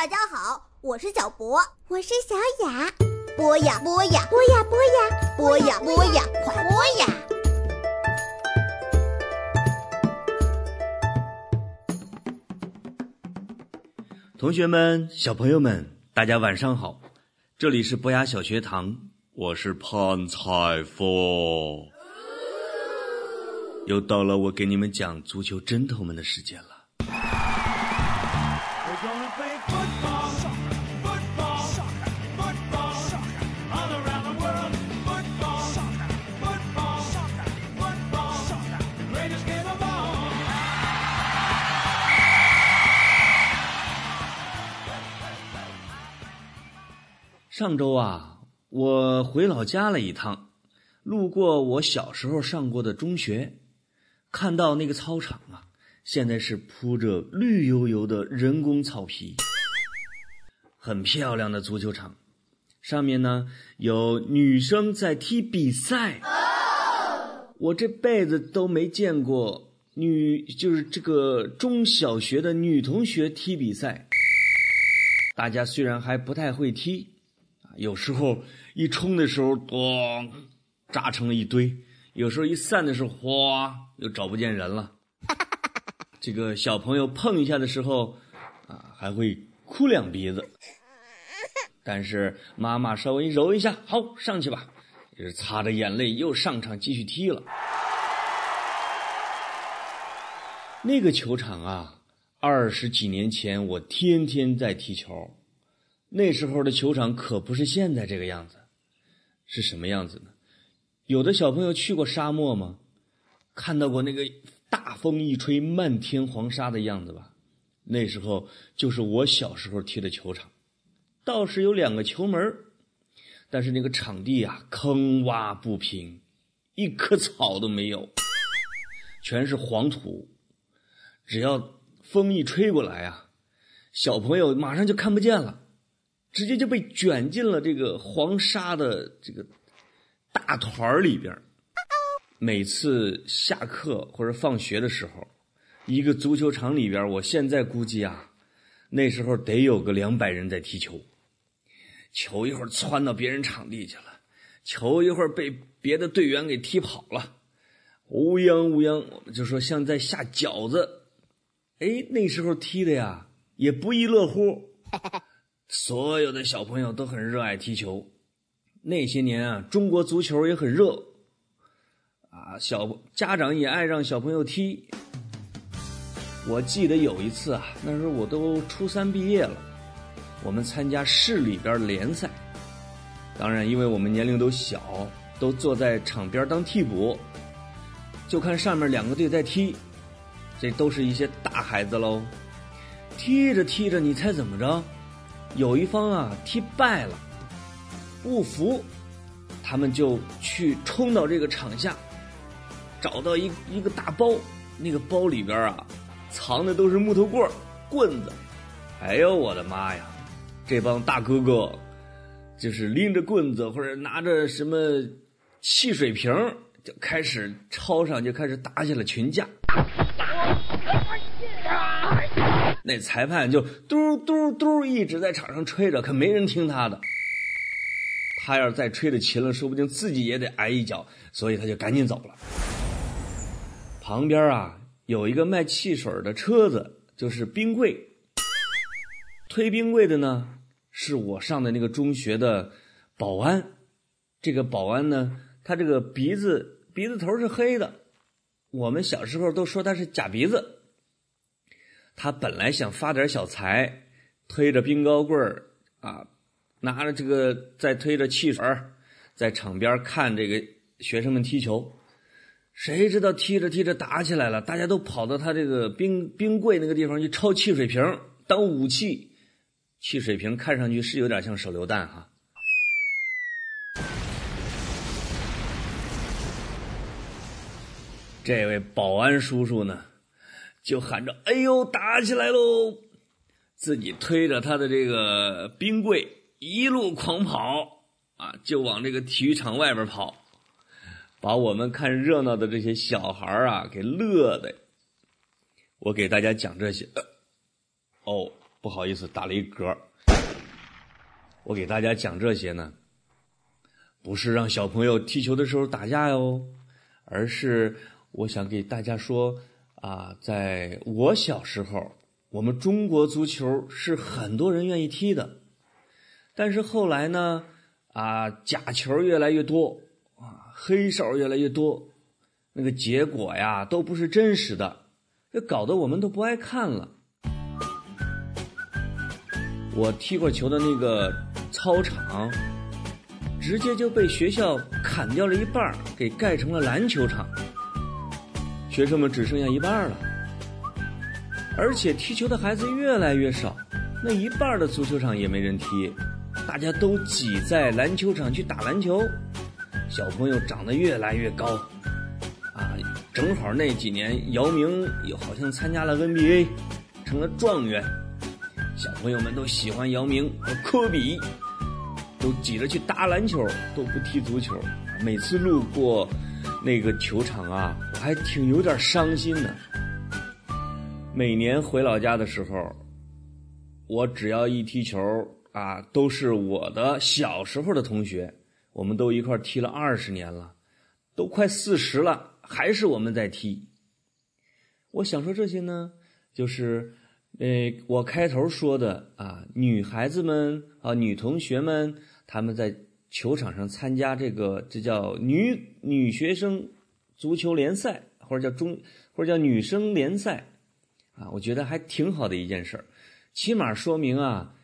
大家好，我是小博，我是小雅。播呀播呀，播呀播呀，播呀播呀，快播呀！同学们、小朋友们，大家晚上好！这里是博雅小学堂，我是潘彩凤。又到了我给你们讲足球针头们的时间了。上周啊，我回老家了一趟，路过我小时候上过的中学，看到那个操场啊，现在是铺着绿油油的人工草皮，很漂亮的足球场，上面呢有女生在踢比赛，我这辈子都没见过女，就是这个中小学的女同学踢比赛，大家虽然还不太会踢。有时候一冲的时候，咣，扎成了一堆；有时候一散的时候，哗，又找不见人了。这个小朋友碰一下的时候，啊，还会哭两鼻子。但是妈妈稍微揉一下，好，上去吧，就是擦着眼泪又上场继续踢了。那个球场啊，二十几年前我天天在踢球。那时候的球场可不是现在这个样子，是什么样子呢？有的小朋友去过沙漠吗？看到过那个大风一吹漫天黄沙的样子吧？那时候就是我小时候踢的球场，倒是有两个球门，但是那个场地啊坑洼不平，一棵草都没有，全是黄土，只要风一吹过来啊，小朋友马上就看不见了。直接就被卷进了这个黄沙的这个大团里边每次下课或者放学的时候，一个足球场里边，我现在估计啊，那时候得有个两百人在踢球。球一会儿窜到别人场地去了，球一会儿被别的队员给踢跑了，乌泱乌泱，我们就说像在下饺子。哎，那时候踢的呀，也不亦乐乎。所有的小朋友都很热爱踢球，那些年啊，中国足球也很热，啊，小家长也爱让小朋友踢。我记得有一次啊，那时候我都初三毕业了，我们参加市里边联赛，当然因为我们年龄都小，都坐在场边当替补，就看上面两个队在踢，这都是一些大孩子喽，踢着踢着，你猜怎么着？有一方啊踢败了，不服，他们就去冲到这个场下，找到一一个大包，那个包里边啊藏的都是木头棍棍子。哎呦我的妈呀！这帮大哥哥就是拎着棍子或者拿着什么汽水瓶，就开始超上就开始打起了群架。那裁判就嘟嘟嘟一直在场上吹着，可没人听他的。他要是再吹的勤了，说不定自己也得挨一脚，所以他就赶紧走了。旁边啊有一个卖汽水的车子，就是冰柜。推冰柜的呢是我上的那个中学的保安。这个保安呢，他这个鼻子鼻子头是黑的，我们小时候都说他是假鼻子。他本来想发点小财，推着冰糕棍儿啊，拿着这个再推着汽水在场边看这个学生们踢球。谁知道踢着踢着打起来了，大家都跑到他这个冰冰柜那个地方去抄汽水瓶当武器。汽水瓶看上去是有点像手榴弹哈。这位保安叔叔呢？就喊着：“哎呦，打起来喽！”自己推着他的这个冰柜一路狂跑啊，就往这个体育场外边跑，把我们看热闹的这些小孩啊给乐的。我给大家讲这些，哦，不好意思打了一嗝。我给大家讲这些呢，不是让小朋友踢球的时候打架哟，而是我想给大家说啊，在我小时候，我们中国足球是很多人愿意踢的，但是后来呢，啊，假球越来越多，啊，黑手越来越多，那个结果呀，都不是真实的，这搞得我们都不爱看了。我踢过球的那个操场，直接就被学校砍掉了一半，给盖成了篮球场。学生们只剩下一半了，而且踢球的孩子越来越少，那一半的足球场也没人踢，大家都挤在篮球场去打篮球。小朋友长得越来越高，啊，正好那几年姚明又好像参加了 NBA，成了状元。小朋友们都喜欢姚明和科比，都挤着去打篮球，都不踢足球。每次路过那个球场啊，我还挺有点伤心的。每年回老家的时候，我只要一踢球啊，都是我的小时候的同学，我们都一块踢了二十年了，都快四十了，还是我们在踢。我想说这些呢，就是。呃，我开头说的啊，女孩子们啊，女同学们，她们在球场上参加这个，这叫女女学生足球联赛，或者叫中，或者叫女生联赛，啊，我觉得还挺好的一件事儿，起码说明啊，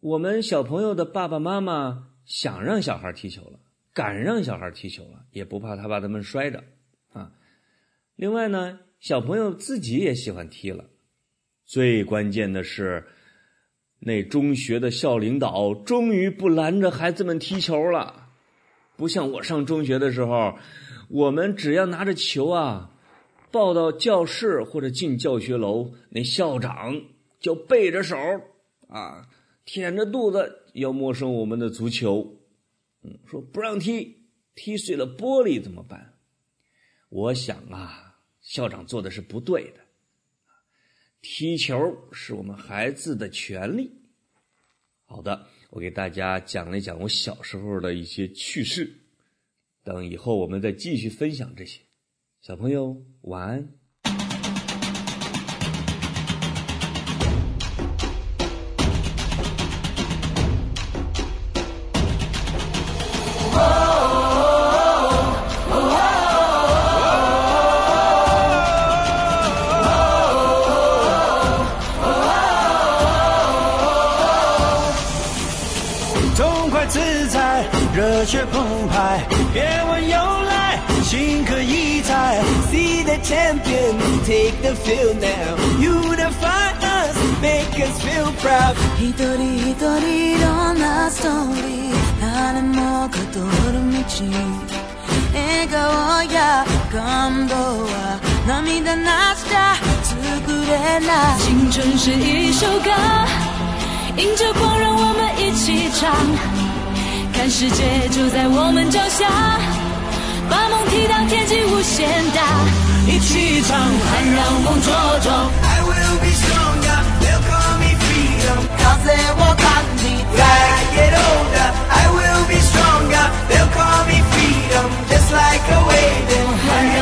我们小朋友的爸爸妈妈想让小孩踢球了，敢让小孩踢球了，也不怕他把他们摔着啊。另外呢，小朋友自己也喜欢踢了。最关键的是，那中学的校领导终于不拦着孩子们踢球了。不像我上中学的时候，我们只要拿着球啊，抱到教室或者进教学楼，那校长就背着手啊，舔着肚子要没收我们的足球。嗯，说不让踢，踢碎了玻璃怎么办？我想啊，校长做的是不对的。踢球是我们孩子的权利。好的，我给大家讲了讲我小时候的一些趣事，等以后我们再继续分享这些。小朋友晚安。热血澎湃，别问由来，情可以猜。See the champion, take the field now. Unify us, make us feel proud. 一人一人いろんなストーリー、誰もが通る道。笑顔や感動は涙なしじゃ作れない。青春是一首歌，迎着光，让我们一起唱。 看世界就在我们脚下，把梦踢到天际无限大，一起唱，还让梦茁壮。I will be stronger, they'll call me freedom, cause they will cut me like I get older. I will be stronger, they'll call me freedom, just like a waving.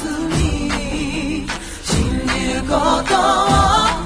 algo todo.